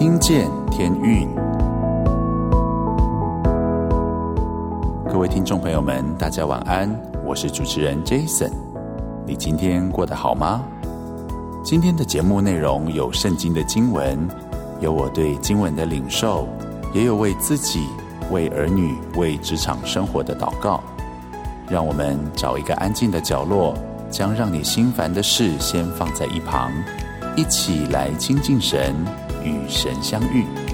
听见天运，各位听众朋友们，大家晚安，我是主持人 Jason。你今天过得好吗？今天的节目内容有圣经的经文，有我对经文的领受，也有为自己、为儿女、为职场生活的祷告。让我们找一个安静的角落，将让你心烦的事先放在一旁，一起来亲近神。与神相遇。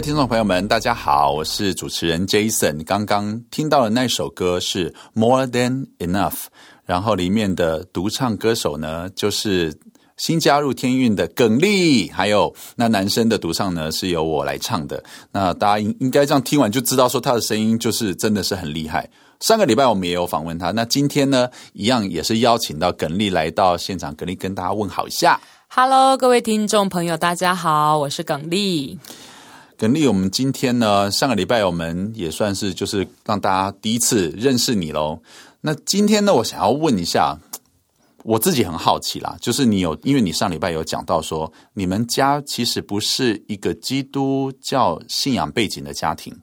位听众朋友们，大家好，我是主持人 Jason。刚刚听到的那首歌是《More Than Enough》，然后里面的独唱歌手呢，就是新加入天韵的耿立，还有那男生的独唱呢，是由我来唱的。那大家应应该这样听完就知道，说他的声音就是真的是很厉害。上个礼拜我们也有访问他，那今天呢，一样也是邀请到耿立来到现场，耿立跟大家问好一下。Hello，各位听众朋友，大家好，我是耿立。耿立，我们今天呢，上个礼拜我们也算是就是让大家第一次认识你喽。那今天呢，我想要问一下，我自己很好奇啦，就是你有，因为你上礼拜有讲到说，你们家其实不是一个基督教信仰背景的家庭，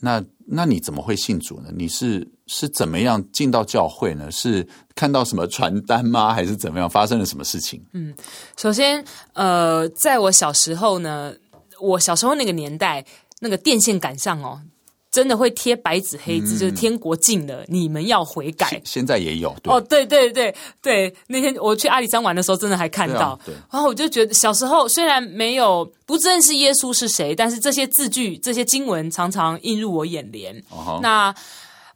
那那你怎么会信主呢？你是是怎么样进到教会呢？是看到什么传单吗？还是怎么样？发生了什么事情？嗯，首先，呃，在我小时候呢。我小时候那个年代，那个电线杆上哦，真的会贴白纸黑字，嗯、就是天国近了，你们要悔改。现，在也有对哦，对对对对，那天我去阿里山玩的时候，真的还看到。对啊、对，然后我就觉得小时候虽然没有不认识耶稣是谁，但是这些字句、这些经文常常映入我眼帘。哦、那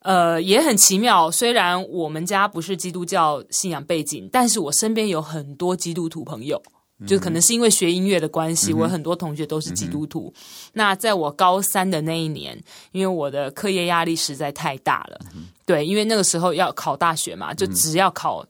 呃也很奇妙，虽然我们家不是基督教信仰背景，但是我身边有很多基督徒朋友。就可能是因为学音乐的关系，嗯、我很多同学都是基督徒。嗯、那在我高三的那一年，因为我的课业压力实在太大了，嗯、对，因为那个时候要考大学嘛，就只要考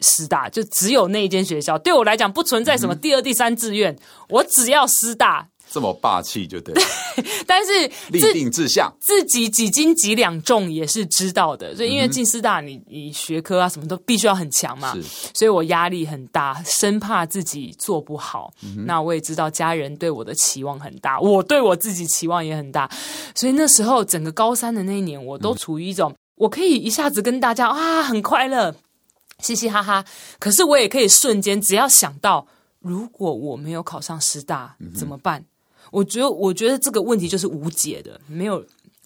师大，就只有那一间学校。对我来讲，不存在什么第二、第三志愿，嗯、我只要师大。这么霸气就对，但是立定志向，自己几斤几两重也是知道的。所以因为进师大，你你学科啊什么都必须要很强嘛，所以我压力很大，生怕自己做不好。嗯、那我也知道家人对我的期望很大，我对我自己期望也很大。所以那时候整个高三的那一年，我都处于一种、嗯、我可以一下子跟大家啊很快乐，嘻嘻哈哈。可是我也可以瞬间，只要想到如果我没有考上师大、嗯、怎么办？我觉得，我觉得这个问题就是无解的，没有，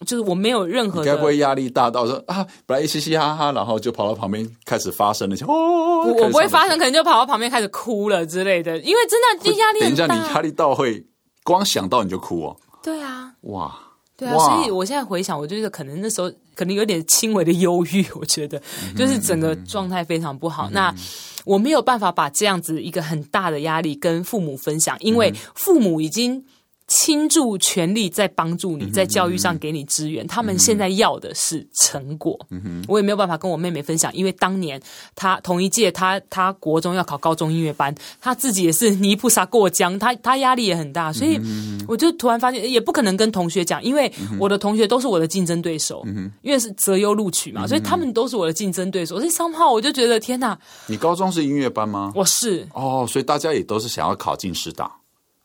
就是我没有任何的。该不会压力大到说啊，本来嘻嘻哈哈，然后就跑到旁边开始发声了，哦，我我不会发声，可能就跑到旁边开始哭了之类的，因为真的压力很大。等一下，你压力到会光想到你就哭哦？对啊，哇，对啊，所以我现在回想，我觉得可能那时候可能有点轻微的忧郁，我觉得就是整个状态非常不好。嗯、那我没有办法把这样子一个很大的压力跟父母分享，因为父母已经。倾注全力在帮助你，在教育上给你支援。嗯、他们现在要的是成果。嗯、我也没有办法跟我妹妹分享，因为当年她同一届，她她国中要考高中音乐班，她自己也是泥菩萨过江，她她压力也很大，所以我就突然发现，也不可能跟同学讲，因为我的同学都是我的竞争对手，嗯、因为是择优录取嘛，所以他们都是我的竞争对手。所以 somehow 我就觉得天哪！你高中是音乐班吗？我是哦，所以大家也都是想要考进师大。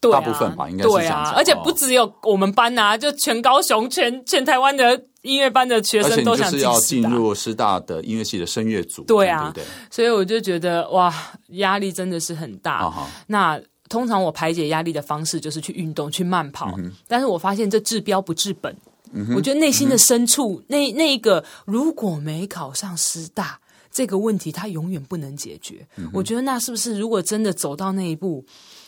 对啊、大部分吧，应该是这样子。对啊，而且不只有我们班呐、啊，就全高雄、全全台湾的音乐班的学生都想进入师大的音乐系的声乐组。对啊，对对，所以我就觉得哇，压力真的是很大。那通常我排解压力的方式就是去运动、去慢跑。嗯、但是我发现这治标不治本。嗯、我觉得内心的深处，嗯、那那一个如果没考上师大这个问题，它永远不能解决。嗯、我觉得那是不是如果真的走到那一步？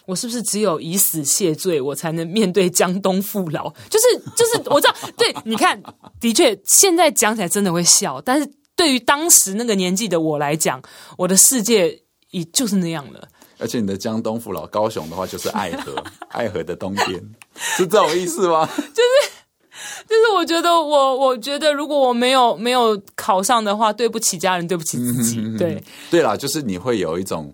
我是不是只有以死谢罪，我才能面对江东父老？就是就是，我知道，对，你看，的确，现在讲起来真的会笑，但是对于当时那个年纪的我来讲，我的世界已就是那样了。而且你的江东父老，高雄的话就是爱河，爱河的东边，是这种意思吗？就是就是，我觉得我我觉得，如果我没有没有考上的话，对不起家人，对不起自己。对对啦，就是你会有一种。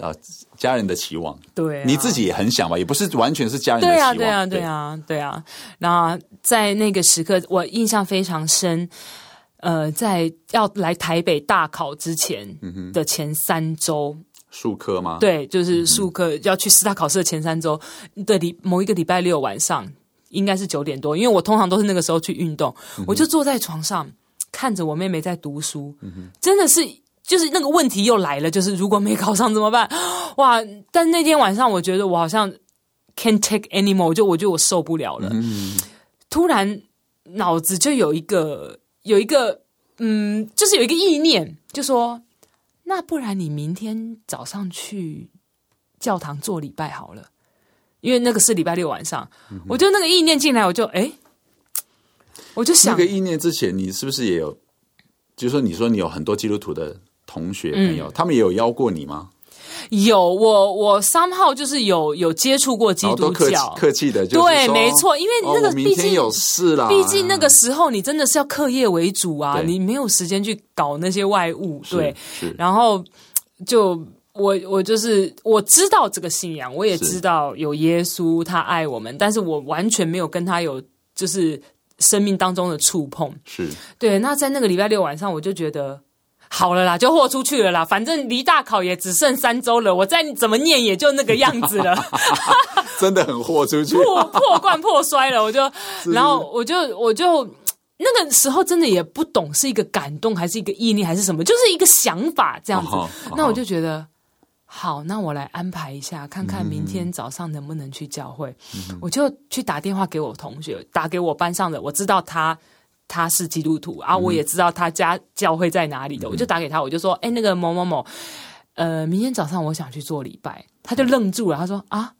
啊，家人的期望，对、啊，你自己也很想吧，也不是完全是家人的期望，对啊，对。啊，对啊，对啊。那在那个时刻，我印象非常深。呃，在要来台北大考之前的前三周，术科吗？对，就是数科、嗯、要去师大考试的前三周的礼某一个礼拜六晚上，应该是九点多，因为我通常都是那个时候去运动，嗯、我就坐在床上看着我妹妹在读书，嗯、真的是就是那个问题又来了，就是如果没考上怎么办？哇！但那天晚上我觉得我好像 can't take anymore，我就我觉得我受不了了，嗯、突然脑子就有一个有一个嗯，就是有一个意念，就说。那不然你明天早上去教堂做礼拜好了，因为那个是礼拜六晚上。嗯、我就那个意念进来，我就哎，我就想那个意念之前，你是不是也有？就是说，你说你有很多基督徒的同学朋友，嗯、他们也有邀过你吗？有我，我三号就是有有接触过基督教，客气的，对，没错，因为那个毕竟有事啦，毕竟那个时候你真的是要课业为主啊，你没有时间去搞那些外物，对，然后就我我就是我知道这个信仰，我也知道有耶稣，他爱我们，但是我完全没有跟他有就是生命当中的触碰，是。对。那在那个礼拜六晚上，我就觉得。好了啦，就豁出去了啦。反正离大考也只剩三周了，我再怎么念也就那个样子了。真的很豁出去，破破罐破摔了。我就，然后我就我就那个时候真的也不懂是一个感动还是一个意念还是什么，就是一个想法这样子。Uh uh. 那我就觉得好，那我来安排一下，看看明天早上能不能去教会。Mm hmm. 我就去打电话给我同学，打给我班上的，我知道他。他是基督徒啊，我也知道他家教会在哪里的，嗯、我就打给他，我就说：“哎，那个某某某，呃，明天早上我想去做礼拜。”他就愣住了，他说：“啊，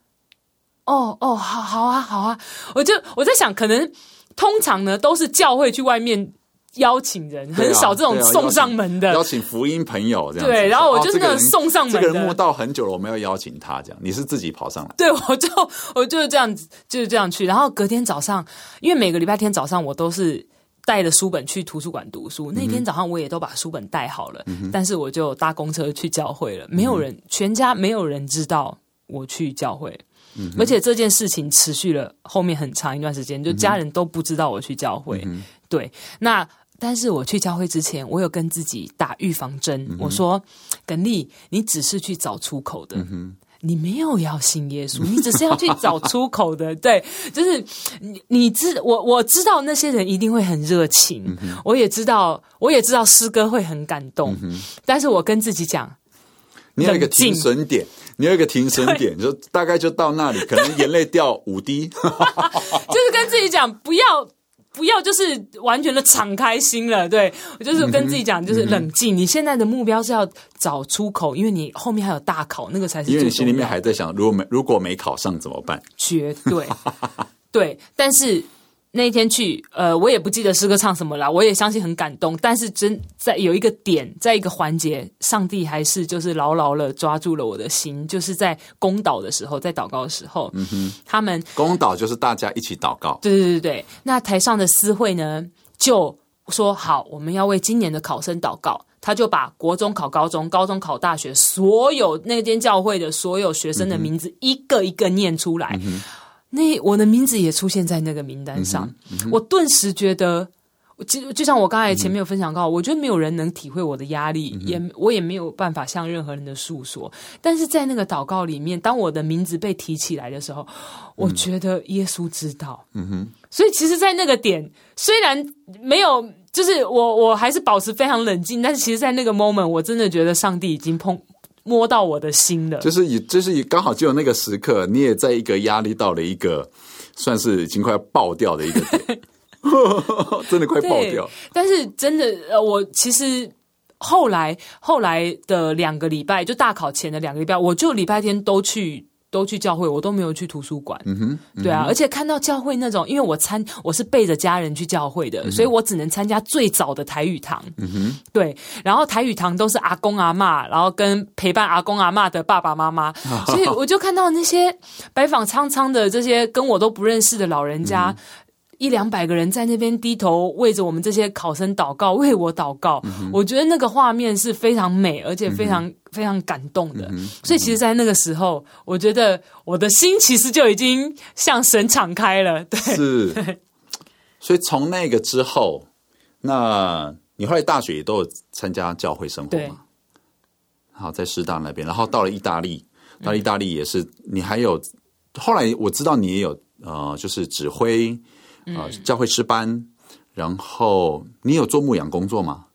哦哦，好好啊，好啊。”我就我在想，可能通常呢都是教会去外面邀请人，啊、很少这种送上门的，啊啊、邀，请福音朋友这样。对，然后我就那个送上门的，哦这个、人摸到很久了，我没有邀请他，这样你是自己跑上来？对，我就我就是这样子，就是这样去。然后隔天早上，因为每个礼拜天早上我都是。带着书本去图书馆读书，那天早上我也都把书本带好了，嗯、但是我就搭公车去教会了。没有人，嗯、全家没有人知道我去教会，嗯、而且这件事情持续了后面很长一段时间，就家人都不知道我去教会。嗯、对，那但是我去教会之前，我有跟自己打预防针，嗯、我说：“耿丽，你只是去找出口的。嗯”你没有要信耶稣，你只是要去找出口的。对，就是你，你知我，我知道那些人一定会很热情，嗯、我也知道，我也知道诗歌会很感动。嗯、但是我跟自己讲，你有一个停损点，你有一个停损点，就大概就到那里，可能眼泪掉五滴，就是跟自己讲不要。不要就是完全的敞开心了，对，我就是跟自己讲，就是冷静。你现在的目标是要找出口，因为你后面还有大考，那个才是。因为你心里面还在想，如果没如果没考上怎么办？绝对，对，但是。那一天去，呃，我也不记得诗歌唱什么啦，我也相信很感动。但是真在有一个点，在一个环节，上帝还是就是牢牢的抓住了我的心，就是在公祷的时候，在祷告的时候，嗯哼，他们公祷就是大家一起祷告，对对对对。那台上的司会呢，就说好，我们要为今年的考生祷告。他就把国中考高中、高中考大学，所有那间教会的所有学生的名字一个一个念出来。嗯那我的名字也出现在那个名单上，嗯嗯、我顿时觉得，就就像我刚才前面有分享到，嗯、我觉得没有人能体会我的压力，嗯、也我也没有办法向任何人的诉说。但是在那个祷告里面，当我的名字被提起来的时候，我觉得耶稣知道。嗯哼，所以其实，在那个点，虽然没有，就是我我还是保持非常冷静，但是其实，在那个 moment，我真的觉得上帝已经碰。摸到我的心了，就是以，就是以刚好就有那个时刻，你也在一个压力到了一个算是已经快要爆掉的一个点，真的快爆掉。但是真的，呃，我其实后来后来的两个礼拜，就大考前的两个礼拜，我就礼拜天都去。都去教会，我都没有去图书馆。嗯哼，嗯哼对啊，而且看到教会那种，因为我参我是背着家人去教会的，嗯、所以我只能参加最早的台语堂。嗯哼，对，然后台语堂都是阿公阿妈，然后跟陪伴阿公阿妈的爸爸妈妈，哦、所以我就看到那些白发苍苍的这些跟我都不认识的老人家。嗯一两百个人在那边低头为着我们这些考生祷告，为我祷告。嗯、我觉得那个画面是非常美，而且非常、嗯、非常感动的。所以，其实，在那个时候，我觉得我的心其实就已经向神敞开了。对，是。对 所以，从那个之后，那你后来大学也都有参加教会生活吗？好在师大那边，然后到了意大利，到意大利也是，你还有后来我知道你也有呃，就是指挥呃教会师班，然后你有做牧养工作吗？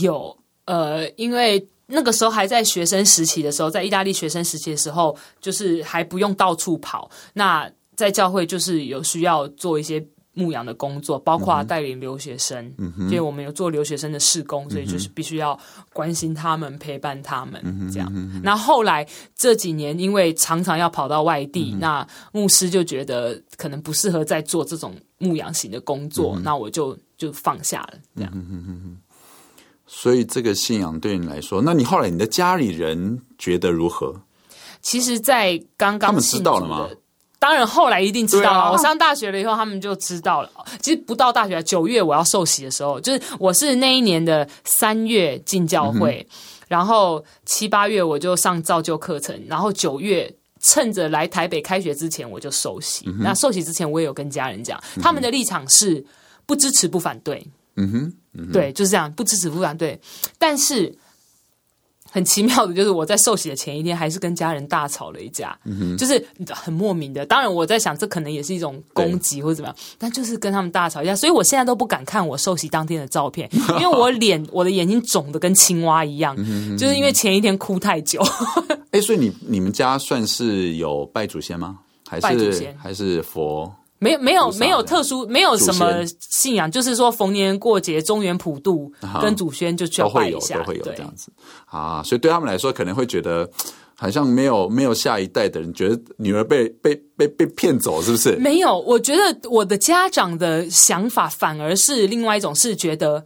有，呃，因为那个时候还在学生时期的时候，在意大利学生时期的时候，就是还不用到处跑，那在教会就是有需要做一些。牧羊的工作，包括带领留学生，嗯、因为我们有做留学生的事工，嗯、所以就是必须要关心他们、陪伴他们，嗯、这样。那后来这几年，因为常常要跑到外地，嗯、那牧师就觉得可能不适合再做这种牧羊型的工作，嗯、那我就就放下了。这样、嗯嗯嗯。所以这个信仰对你来说，那你后来你的家里人觉得如何？其实，在刚刚他们知道了吗？当然，后来一定知道了。啊、我上大学了以后，他们就知道了。其实不到大学九月我要受洗的时候，就是我是那一年的三月进教会，嗯、然后七八月我就上造就课程，然后九月趁着来台北开学之前我就受洗。嗯、那受洗之前，我也有跟家人讲，嗯、他们的立场是不支持不反对。嗯哼，嗯哼对，就是这样，不支持不反对，但是。很奇妙的，就是我在受洗的前一天，还是跟家人大吵了一架，嗯、哼就是很莫名的。当然，我在想，这可能也是一种攻击或者怎么样，但就是跟他们大吵一架，所以我现在都不敢看我受洗当天的照片，因为我脸、我的眼睛肿的跟青蛙一样，嗯、哼就是因为前一天哭太久。哎，所以你你们家算是有拜祖先吗？还是拜祖先还是佛？没有没有没有特殊没有什么信仰，就是说逢年过节、中原普渡跟祖先就去要拜一下，都会有，都会有这样子啊。所以对他们来说，可能会觉得好像没有没有下一代的人，觉得女儿被被被被骗走，是不是？没有，我觉得我的家长的想法反而是另外一种，是觉得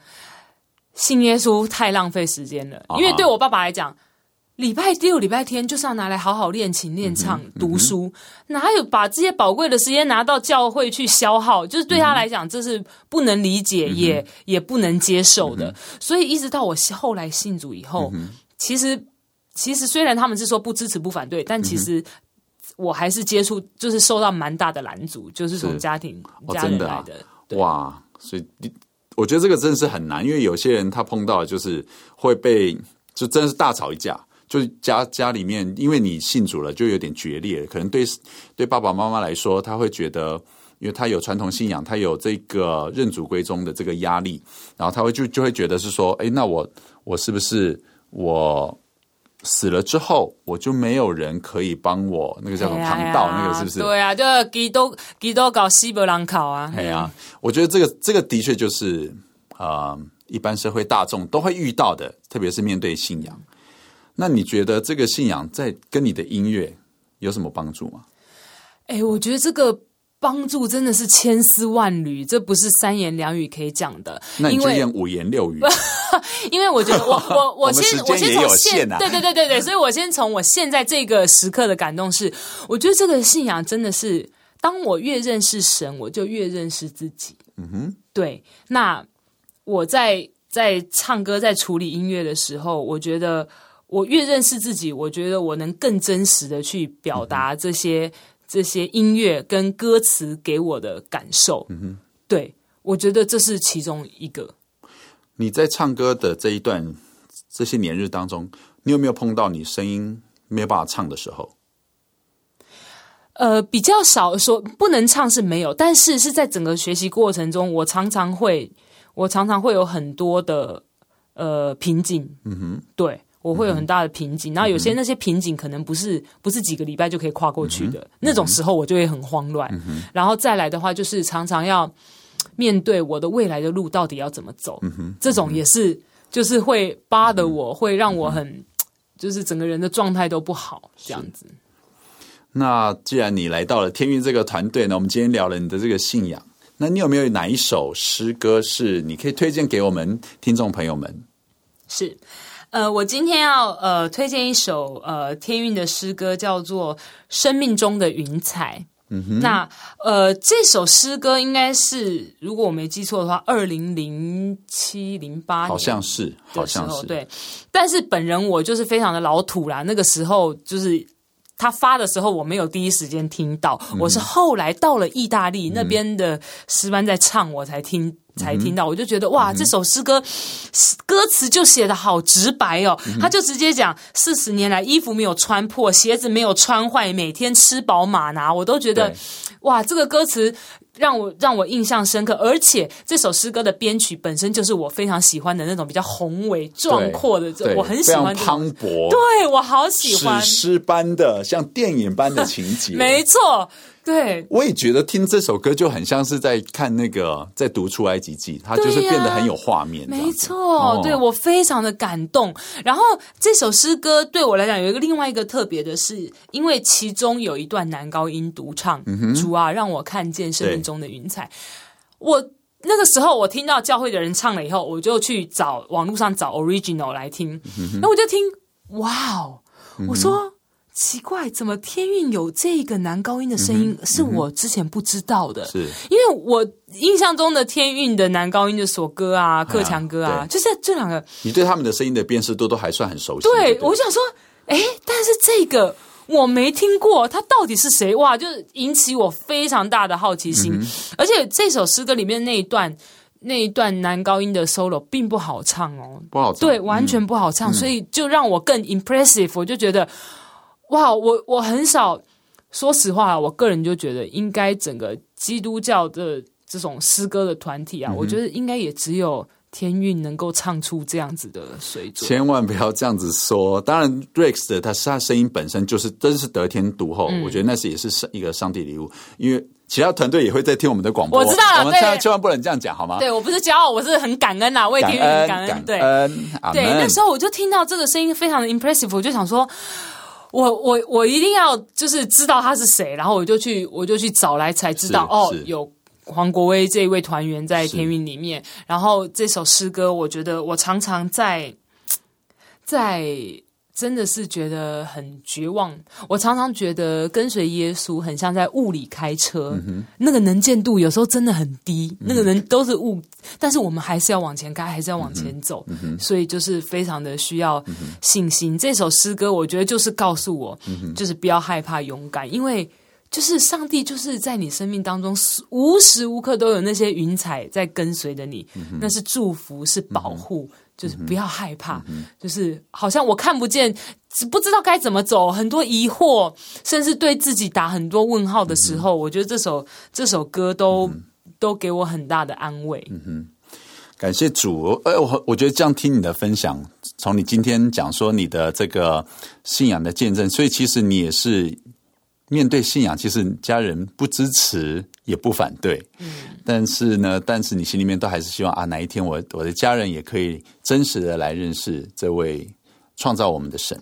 信耶稣太浪费时间了，因为对我爸爸来讲。礼拜六、礼拜天就是要拿来好好练琴、练唱、嗯、读书，嗯、哪有把这些宝贵的时间拿到教会去消耗？就是对他来讲，这是不能理解，嗯、也也不能接受的。嗯、所以一直到我后来信主以后，嗯、其实其实虽然他们是说不支持、不反对，但其实我还是接触，就是受到蛮大的拦阻，就是从家庭是家人来的。哇，所以我觉得这个真的是很难，因为有些人他碰到就是会被就真的是大吵一架。就是家家里面，因为你信主了，就有点决裂。可能对对爸爸妈妈来说，他会觉得，因为他有传统信仰，他有这个认祖归宗的这个压力，然后他会就就会觉得是说，哎，那我我是不是我死了之后，我就没有人可以帮我那个叫什么旁道？那个是不是？对啊，就基督基督搞西伯兰考啊。对呀，我觉得这个这个的确就是啊、呃，一般社会大众都会遇到的，特别是面对信仰。那你觉得这个信仰在跟你的音乐有什么帮助吗？哎，我觉得这个帮助真的是千丝万缕，这不是三言两语可以讲的。那你就用五言六语。因为我觉得我我我先 我，我先从现、啊、对对对对对，所以我先从我现在这个时刻的感动是，我觉得这个信仰真的是，当我越认识神，我就越认识自己。嗯哼，对。那我在在唱歌、在处理音乐的时候，我觉得。我越认识自己，我觉得我能更真实的去表达这些、嗯、这些音乐跟歌词给我的感受。嗯哼，对，我觉得这是其中一个。你在唱歌的这一段这些年日当中，你有没有碰到你声音没有办法唱的时候？呃，比较少说不能唱是没有，但是是在整个学习过程中，我常常会，我常常会有很多的呃瓶颈。嗯哼，对。我会有很大的瓶颈，然后有些那些瓶颈可能不是不是几个礼拜就可以跨过去的，那种时候我就会很慌乱。然后再来的话，就是常常要面对我的未来的路到底要怎么走，这种也是就是会扒的我，会让我很就是整个人的状态都不好这样子。那既然你来到了天运这个团队呢，我们今天聊了你的这个信仰，那你有没有哪一首诗歌是你可以推荐给我们听众朋友们？是。呃，我今天要呃推荐一首呃天韵的诗歌，叫做《生命中的云彩》。嗯哼，那呃这首诗歌应该是，如果我没记错的话，二零零七零八年，好像是，好像是对。但是本人我就是非常的老土啦，那个时候就是他发的时候，我没有第一时间听到，嗯、我是后来到了意大利、嗯、那边的诗班在唱，我才听。才听到，我就觉得哇，这首诗歌歌词就写得好直白哦，他就直接讲四十年来衣服没有穿破，鞋子没有穿坏，每天吃饱马拿，我都觉得哇，这个歌词。让我让我印象深刻，而且这首诗歌的编曲本身就是我非常喜欢的那种比较宏伟壮阔的，这我很喜欢，磅礴，对我好喜欢，史诗般的像电影般的情节，没错。对，我也觉得听这首歌就很像是在看那个在读出埃及记，它就是变得很有画面。没错，哦、对我非常的感动。然后这首诗歌对我来讲有一个另外一个特别的是，因为其中有一段男高音独唱，嗯、主啊，让我看见生命中的云彩。我那个时候我听到教会的人唱了以后，我就去找网络上找 original 来听，那、嗯、我就听，哇哦，我说。嗯奇怪，怎么天韵有这个男高音的声音？是我之前不知道的。是因为我印象中的天韵的男高音的所歌啊、克强哥啊，就是这两个。你对他们的声音的辨识度都还算很熟悉。对，我想说，哎，但是这个我没听过，他到底是谁？哇，就是引起我非常大的好奇心。而且这首诗歌里面那一段那一段男高音的 solo 并不好唱哦，不好唱，对，完全不好唱，所以就让我更 impressive。我就觉得。哇，我我很少，说实话，我个人就觉得，应该整个基督教的这种诗歌的团体啊，嗯、我觉得应该也只有天韵能够唱出这样子的水准。千万不要这样子说。当然，Rex 的他他声音本身就是真是得天独厚，嗯、我觉得那是也是一个上帝礼物。因为其他团队也会在听我们的广播，我知道了，我们千万千万不能这样讲，好吗？对，我不是骄傲，我是很感恩呐，为天韵感恩。感恩对，恩对，那时候我就听到这个声音非常的 impressive，我就想说。我我我一定要就是知道他是谁，然后我就去我就去找来才知道哦，有黄国威这一位团员在天韵里面，然后这首诗歌，我觉得我常常在在。真的是觉得很绝望。我常常觉得跟随耶稣很像在雾里开车，嗯、那个能见度有时候真的很低，嗯、那个人都是雾，但是我们还是要往前开，还是要往前走。嗯、所以就是非常的需要信心。嗯、这首诗歌，我觉得就是告诉我，嗯、就是不要害怕，勇敢，因为就是上帝就是在你生命当中无时无刻都有那些云彩在跟随着你，嗯、那是祝福，是保护。嗯就是不要害怕，就是好像我看不见，不知道该怎么走，很多疑惑，甚至对自己打很多问号的时候，嗯、我觉得这首这首歌都、嗯、都给我很大的安慰。嗯哼，感谢主。哎，我我觉得这样听你的分享，从你今天讲说你的这个信仰的见证，所以其实你也是。面对信仰，其实家人不支持也不反对，嗯，但是呢，但是你心里面都还是希望啊，哪一天我我的家人也可以真实的来认识这位创造我们的神。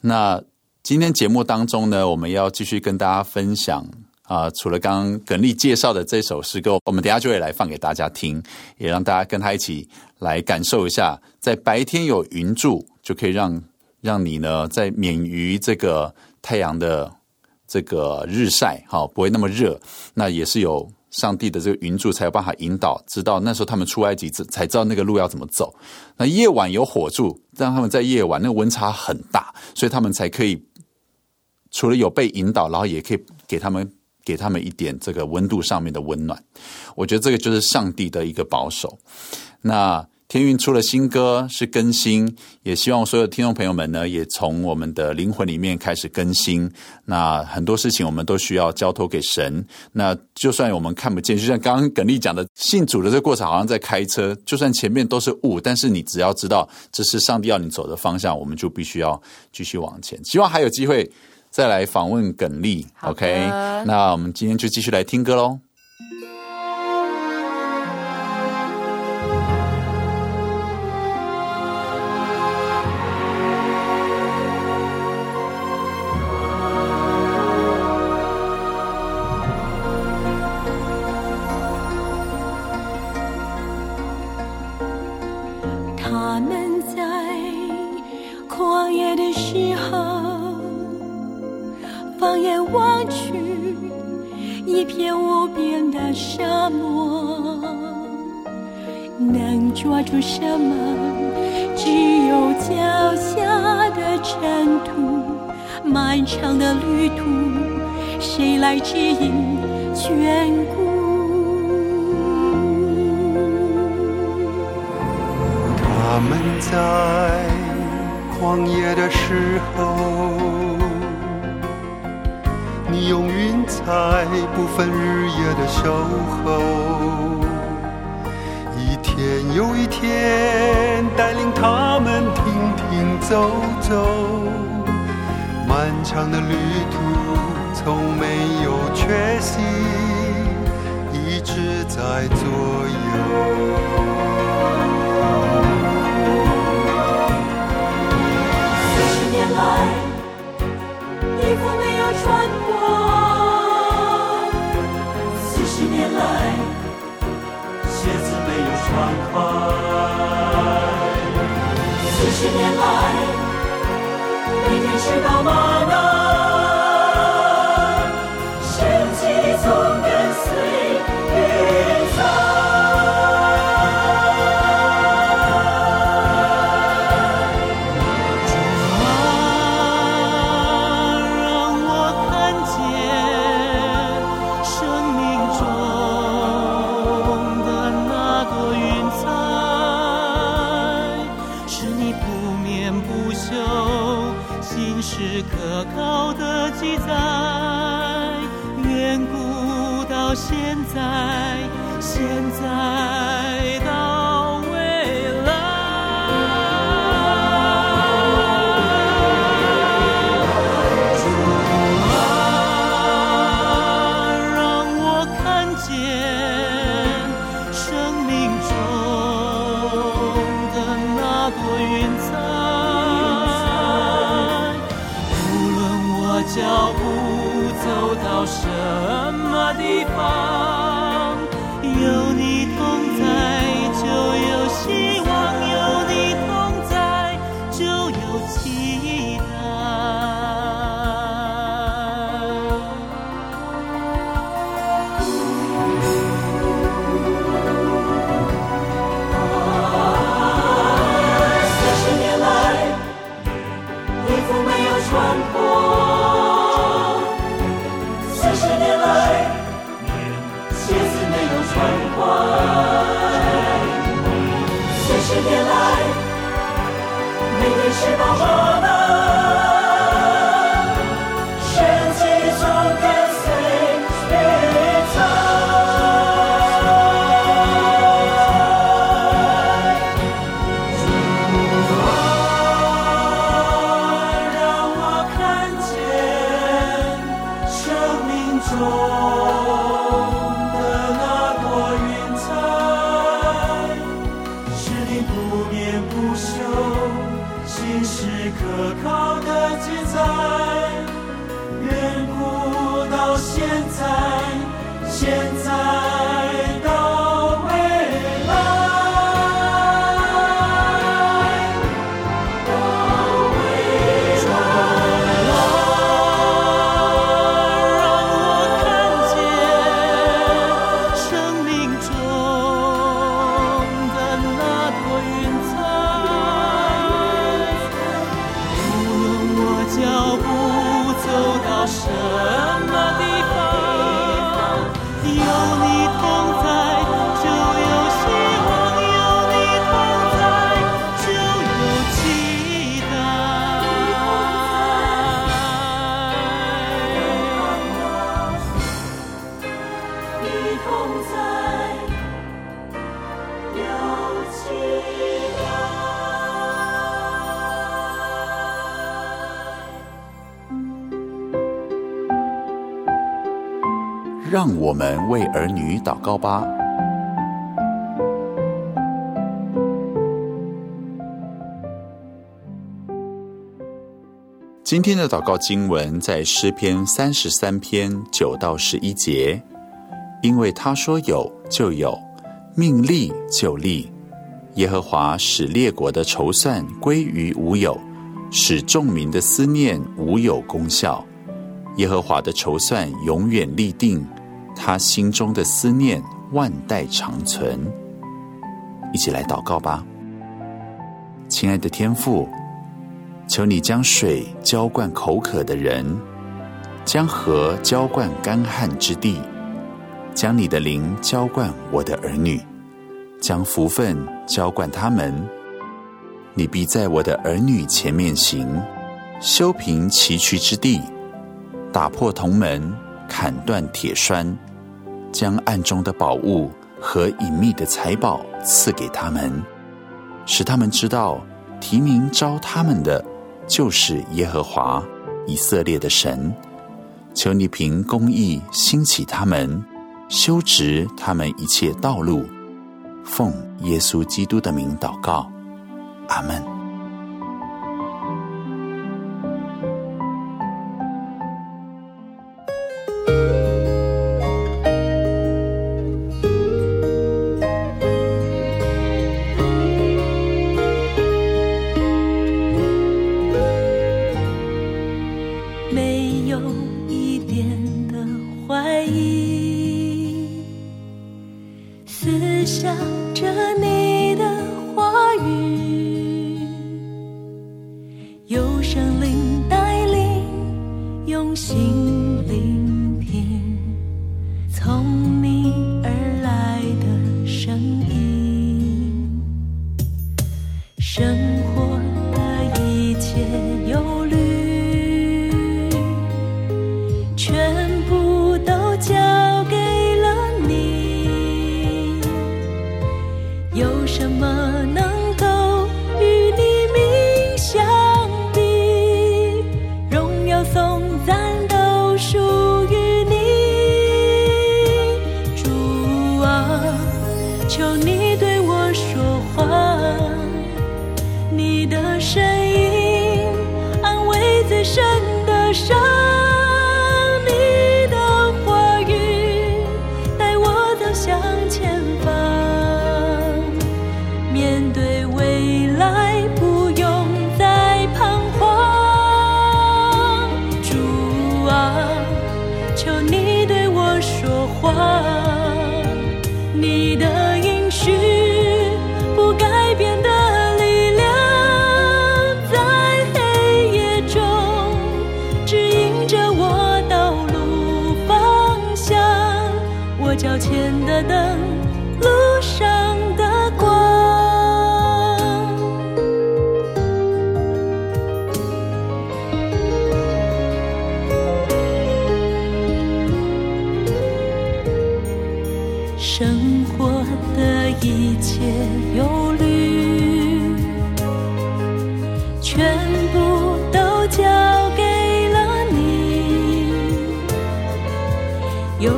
那今天节目当中呢，我们要继续跟大家分享啊，除了刚刚耿立介绍的这首诗歌，我们等下就会来放给大家听，也让大家跟他一起来感受一下，在白天有云柱，就可以让让你呢，在免于这个太阳的。这个日晒哈不会那么热，那也是有上帝的这个云柱才有办法引导，知道那时候他们出埃及才知道那个路要怎么走。那夜晚有火柱，让他们在夜晚那个温差很大，所以他们才可以除了有被引导，然后也可以给他们给他们一点这个温度上面的温暖。我觉得这个就是上帝的一个保守。那。天韵出了新歌，是更新，也希望所有听众朋友们呢，也从我们的灵魂里面开始更新。那很多事情我们都需要交托给神。那就算我们看不见，就像刚刚耿立讲的，信主的这个过程好像在开车，就算前面都是雾，但是你只要知道这是上帝要你走的方向，我们就必须要继续往前。希望还有机会再来访问耿立。OK，那我们今天就继续来听歌喽。为什么只有脚下的尘土漫长的旅途谁来指引眷顾？他们在旷野的时候你用云彩不分日夜的守候。有一天带领他们停停走走，漫长的旅途从没有缺席，一直在左右。四十年来衣服没有穿四十年来，每天吃饱吗？让我们为儿女祷告吧。今天的祷告经文在诗篇三十三篇九到十一节，因为他说有就有，命立就立。耶和华使列国的筹算归于无有，使众民的思念无有功效。耶和华的筹算永远立定。他心中的思念万代长存，一起来祷告吧。亲爱的天父，求你将水浇灌口渴的人，将河浇灌干旱之地，将你的灵浇灌我的儿女，将福分浇灌他们，你必在我的儿女前面行，修平崎岖之地，打破铜门，砍断铁栓，将暗中的宝物和隐秘的财宝赐给他们，使他们知道提名召他们的就是耶和华以色列的神。求你凭公义兴起他们，修直他们一切道路。奉耶稣基督的名祷告，阿门。心。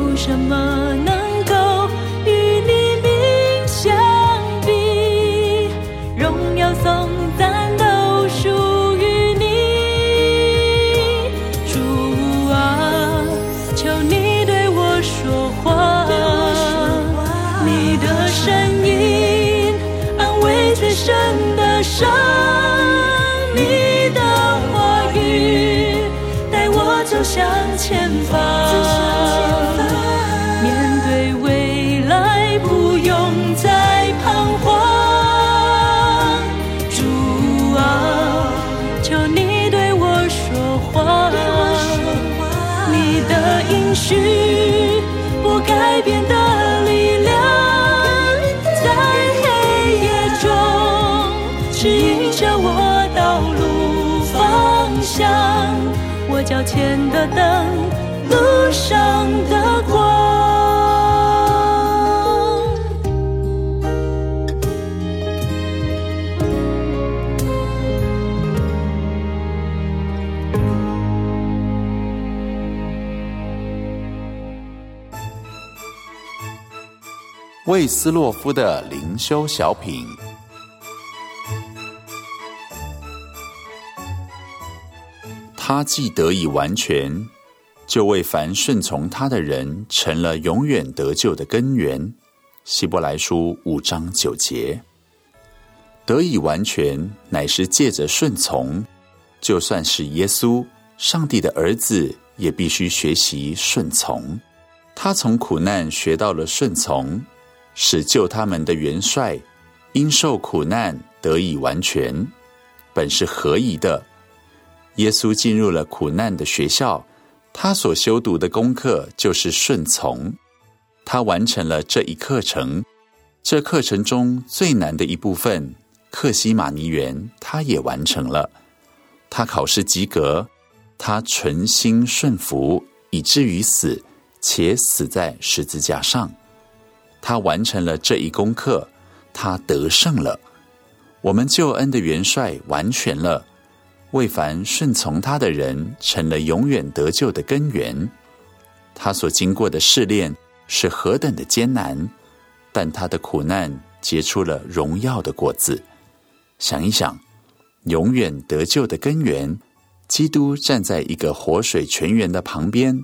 有什么难上的光。魏斯洛夫的灵修小品。他既得以完全，就为凡顺从他的人成了永远得救的根源。希伯来书五章九节，得以完全，乃是借着顺从。就算是耶稣，上帝的儿子，也必须学习顺从。他从苦难学到了顺从，使救他们的元帅因受苦难得以完全，本是合宜的。耶稣进入了苦难的学校，他所修读的功课就是顺从。他完成了这一课程，这课程中最难的一部分，克西马尼园，他也完成了。他考试及格，他存心顺服，以至于死，且死在十字架上。他完成了这一功课，他得胜了。我们救恩的元帅完全了，为凡顺从他的人，成了永远得救的根源。他所经过的试炼是何等的艰难，但他的苦难结出了荣耀的果子。想一想，永远得救的根源，基督站在一个活水泉源的旁边，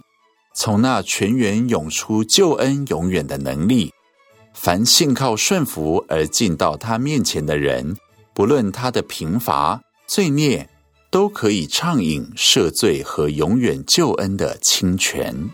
从那泉源涌出救恩永远的能力。凡信靠顺服而进到他面前的人，不论他的贫乏罪孽，都可以畅饮赦罪和永远救恩的清泉。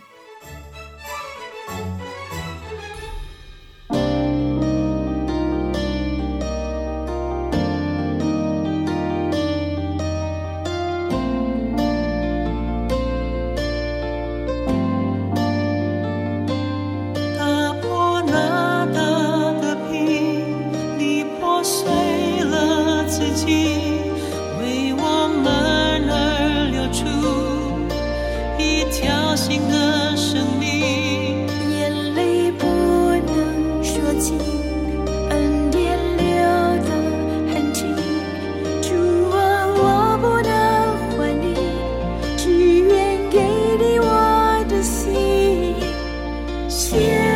yeah.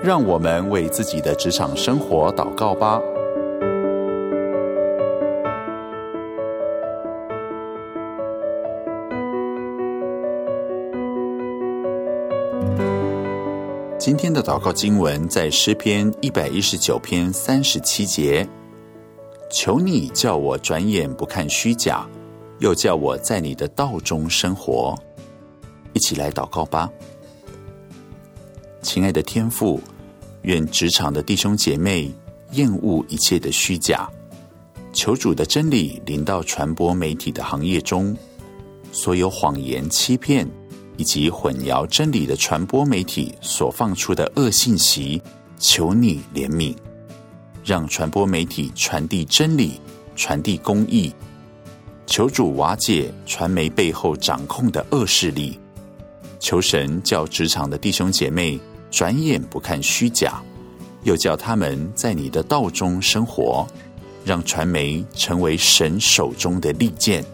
让我们为自己的职场生活祷告吧。今天的祷告经文在诗篇一百一十九篇三十七节，求你叫我转眼不看虚假，又叫我在你的道中生活。一起来祷告吧，亲爱的天父。愿职场的弟兄姐妹厌恶一切的虚假，求主的真理临到传播媒体的行业中，所有谎言、欺骗以及混淆真理的传播媒体所放出的恶信息，求你怜悯，让传播媒体传递真理、传递公义。求主瓦解传媒背后掌控的恶势力，求神叫职场的弟兄姐妹。转眼不看虚假，又叫他们在你的道中生活，让传媒成为神手中的利剑，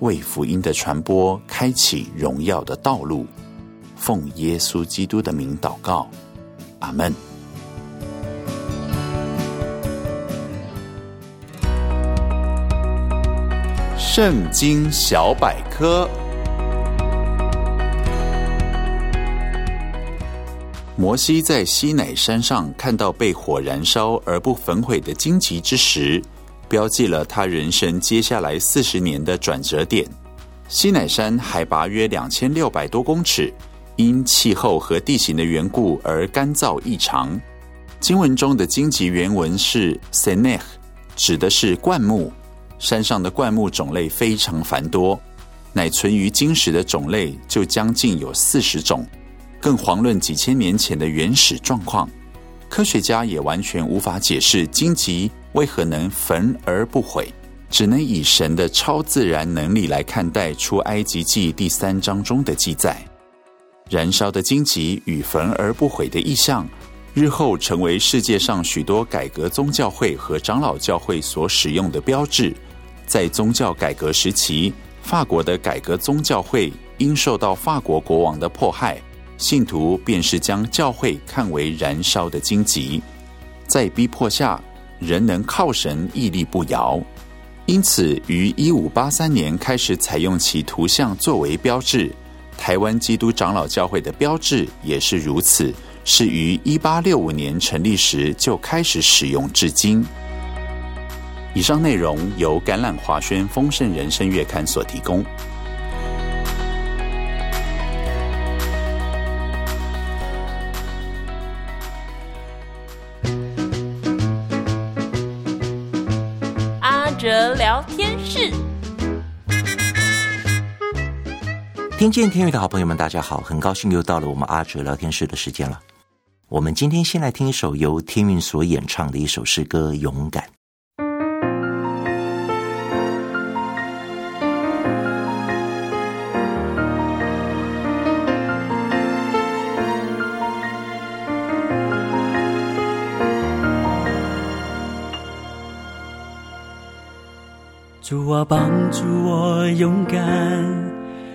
为福音的传播开启荣耀的道路。奉耶稣基督的名祷告，阿门。圣经小百科。摩西在西乃山上看到被火燃烧而不焚毁的荆棘之时，标记了他人生接下来四十年的转折点。西乃山海拔约两千六百多公尺，因气候和地形的缘故而干燥异常。经文中的荆棘原文是 senech，指的是灌木。山上的灌木种类非常繁多，乃存于今时的种类就将近有四十种，更遑论几千年前的原始状况。科学家也完全无法解释荆棘为何能焚而不毁，只能以神的超自然能力来看待出埃及记第三章中的记载。燃烧的荆棘与焚而不毁的意象，日后成为世界上许多改革宗教会和长老教会所使用的标志。在宗教改革时期，法国的改革宗教会因受到法国国王的迫害，信徒便是将教会看为燃烧的荆棘，在逼迫下仍能靠神屹立不摇。因此，于一五八三年开始采用其图像作为标志。台湾基督长老教会的标志也是如此，是于一八六五年成立时就开始使用至今。以上内容由橄榄华轩丰盛人生月刊所提供。听见天宇的好朋友们，大家好，很高兴又到了我们阿哲聊天室的时间了。我们今天先来听一首由天韵所演唱的一首诗歌《勇敢》。主啊，帮助我勇敢，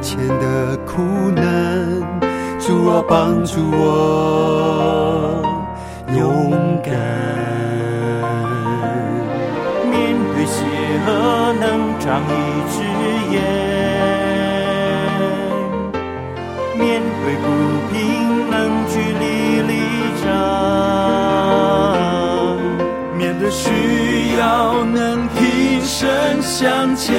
前的苦难。主啊，帮助我勇敢。面对邪恶，能长一只眼；面对不平，能据理力争；面对需要，能挺。身向前，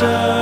的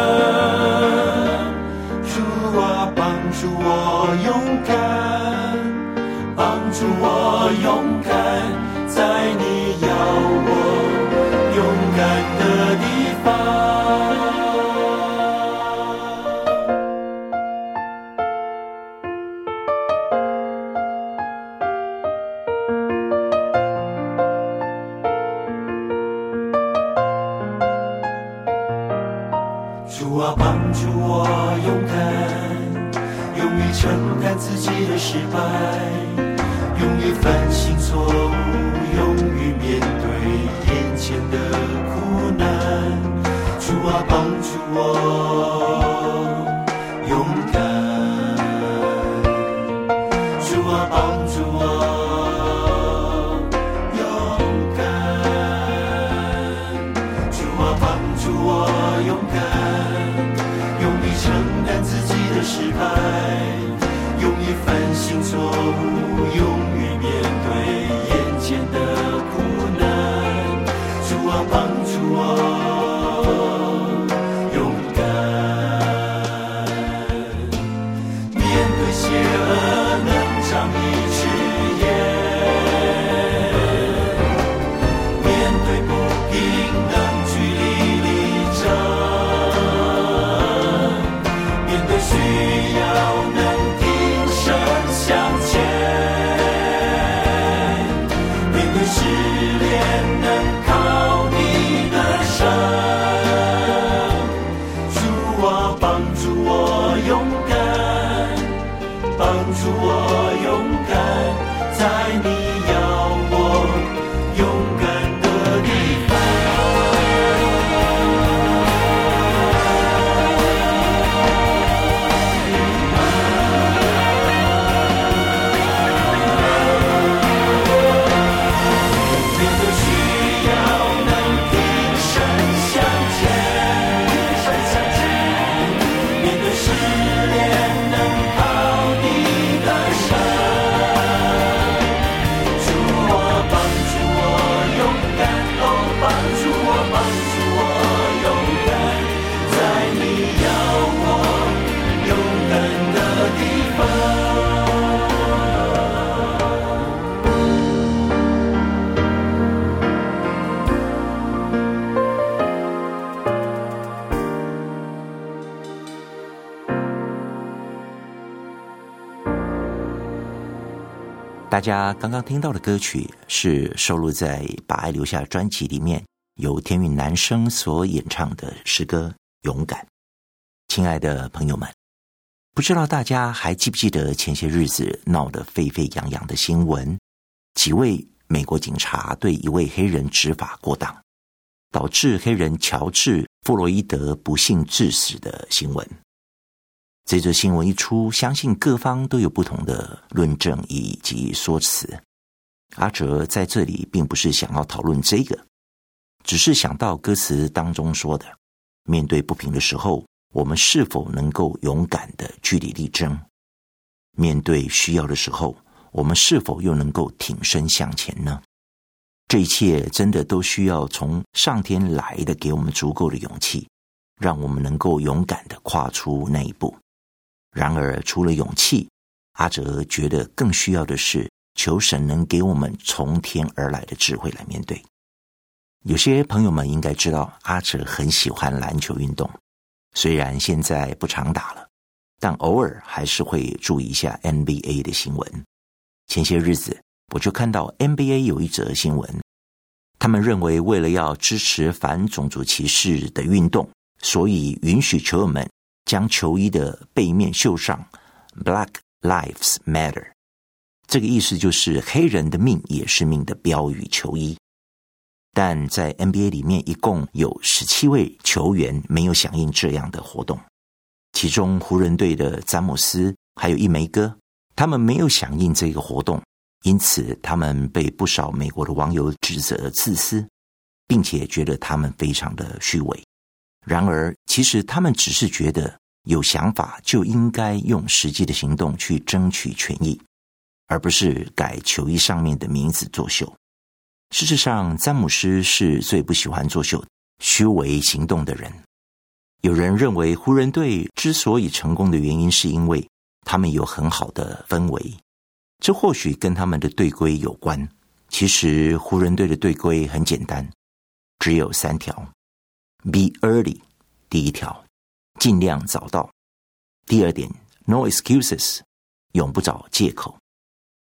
我勇敢。主啊帮助我勇敢。主啊帮助我勇敢。大家刚刚听到的歌曲是收录在《把爱留下》专辑里面，由天韵男声所演唱的诗歌《勇敢》。亲爱的朋友们，不知道大家还记不记得前些日子闹得沸沸扬扬的新闻？几位美国警察对一位黑人执法过当，导致黑人乔治·弗洛伊德不幸致死的新闻。这则新闻一出，相信各方都有不同的论证以及说辞。阿哲在这里并不是想要讨论这个，只是想到歌词当中说的：面对不平的时候，我们是否能够勇敢的据理力争？面对需要的时候，我们是否又能够挺身向前呢？这一切真的都需要从上天来的，给我们足够的勇气，让我们能够勇敢的跨出那一步。然而，除了勇气，阿哲觉得更需要的是求神能给我们从天而来的智慧来面对。有些朋友们应该知道，阿哲很喜欢篮球运动，虽然现在不常打了，但偶尔还是会注意一下 NBA 的新闻。前些日子，我就看到 NBA 有一则新闻，他们认为为了要支持反种族歧视的运动，所以允许球友们。将球衣的背面绣上 “Black Lives Matter”，这个意思就是黑人的命也是命的标语球衣。但在 NBA 里面，一共有十七位球员没有响应这样的活动，其中湖人队的詹姆斯还有一枚哥，他们没有响应这个活动，因此他们被不少美国的网友指责自私，并且觉得他们非常的虚伪。然而，其实他们只是觉得有想法就应该用实际的行动去争取权益，而不是改球衣上面的名字作秀。事实上，詹姆斯是最不喜欢作秀、虚伪行动的人。有人认为，湖人队之所以成功的原因，是因为他们有很好的氛围，这或许跟他们的队规有关。其实，湖人队的队规很简单，只有三条。Be early，第一条，尽量早到；第二点，No excuses，永不找借口；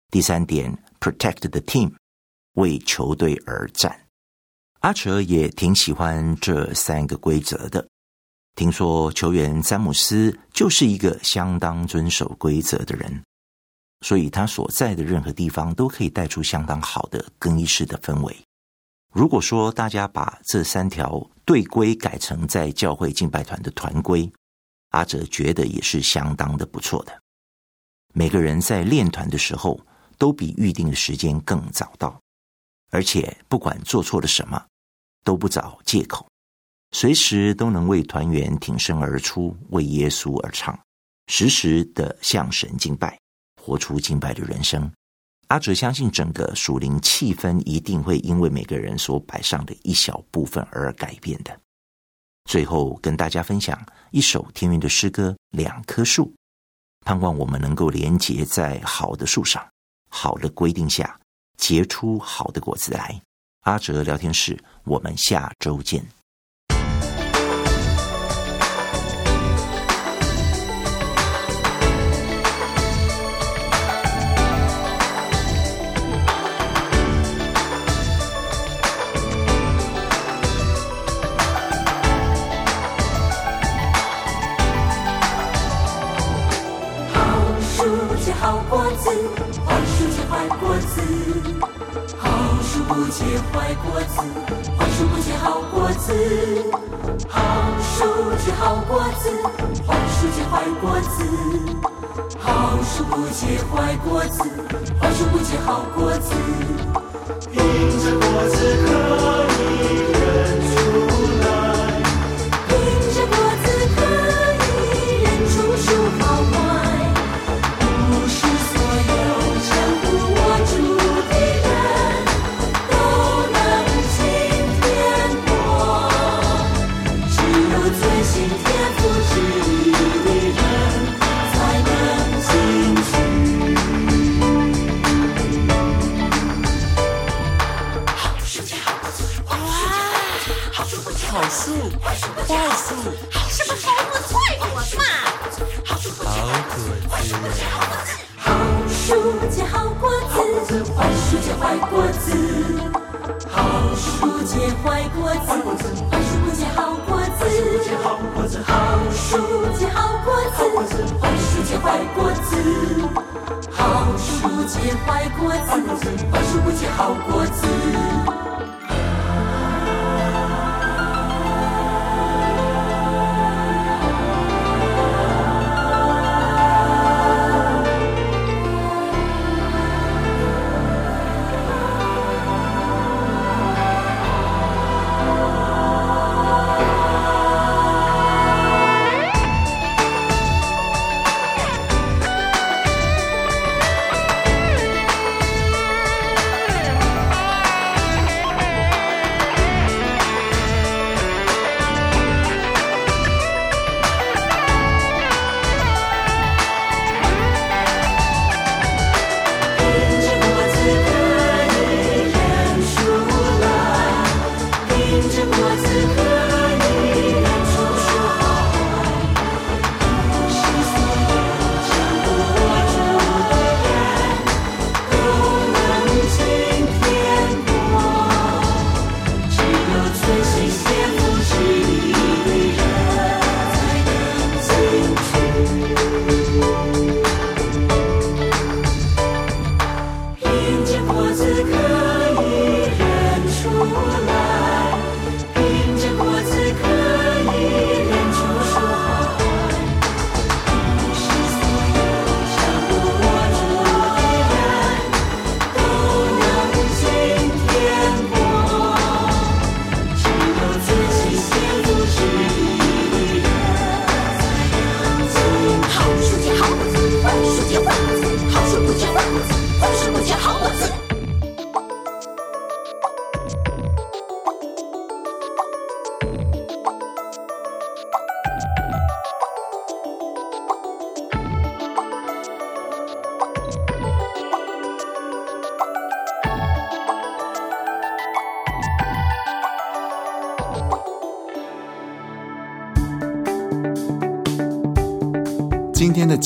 第三点，Protect the team，为球队而战。阿哲也挺喜欢这三个规则的。听说球员詹姆斯就是一个相当遵守规则的人，所以他所在的任何地方都可以带出相当好的更衣室的氛围。如果说大家把这三条队规改成在教会敬拜团的团规，阿哲觉得也是相当的不错的。每个人在练团的时候都比预定的时间更早到，而且不管做错了什么，都不找借口，随时都能为团员挺身而出，为耶稣而唱，时时的向神敬拜，活出敬拜的人生。阿哲相信，整个属灵气氛一定会因为每个人所摆上的一小部分而改变的。最后，跟大家分享一首天韵的诗歌《两棵树》，盼望我们能够连结在好的树上，好的规定下，结出好的果子来。阿哲聊天室，我们下周见。好果子，坏树结坏果子；好树不结坏果子，坏树不结好果子。凭着果子。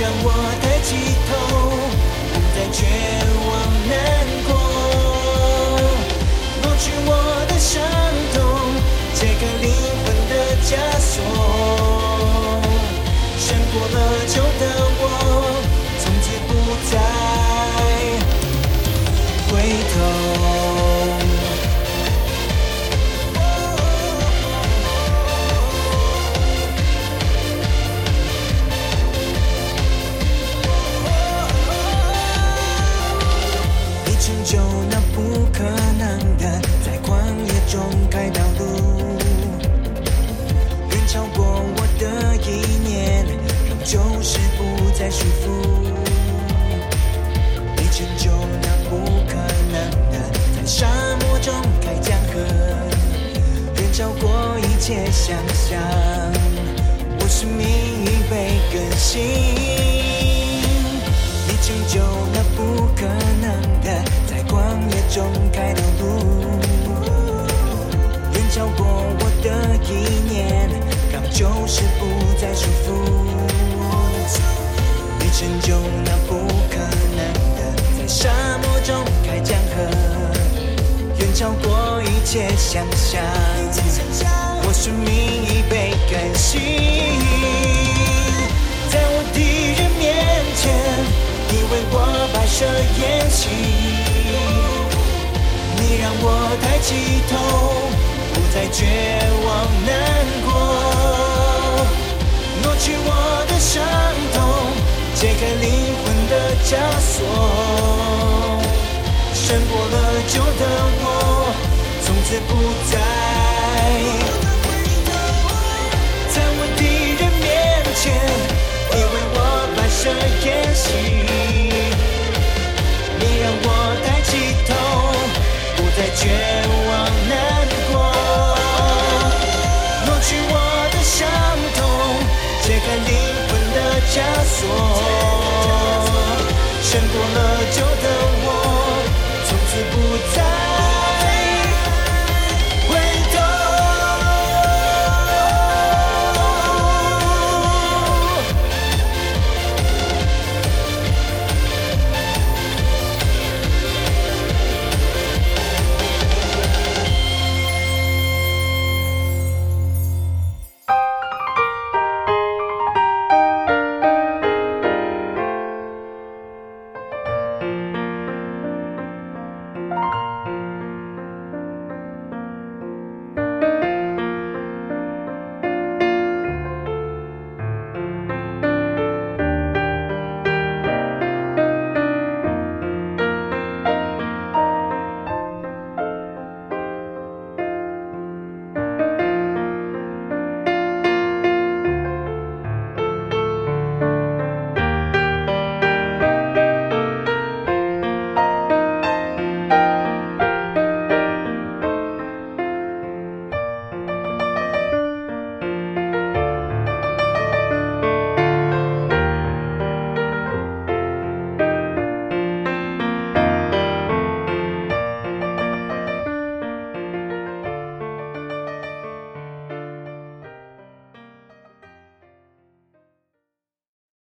让我抬起头，不再绝束缚。你成就那不可能的，在沙漠中开江河，远超过一切想象。我生命已被更新，你成就那不可能的，在旷野中开道路，远超过我的意念，让旧事不再束缚。你成就那不可能的，在沙漠中开江河，远超过一切想象。我生命已被更新，在我敌人面前，你为我摆设筵席，你让我抬起头，不再绝望难过，抹去我的伤，解开灵魂的枷锁，胜过了旧的我，从此不再。在我敌人面前，你为我摆设筵席，你让我抬起头，不再绝望难过，抹去我的伤痛，解开灵魂的枷锁，见过了就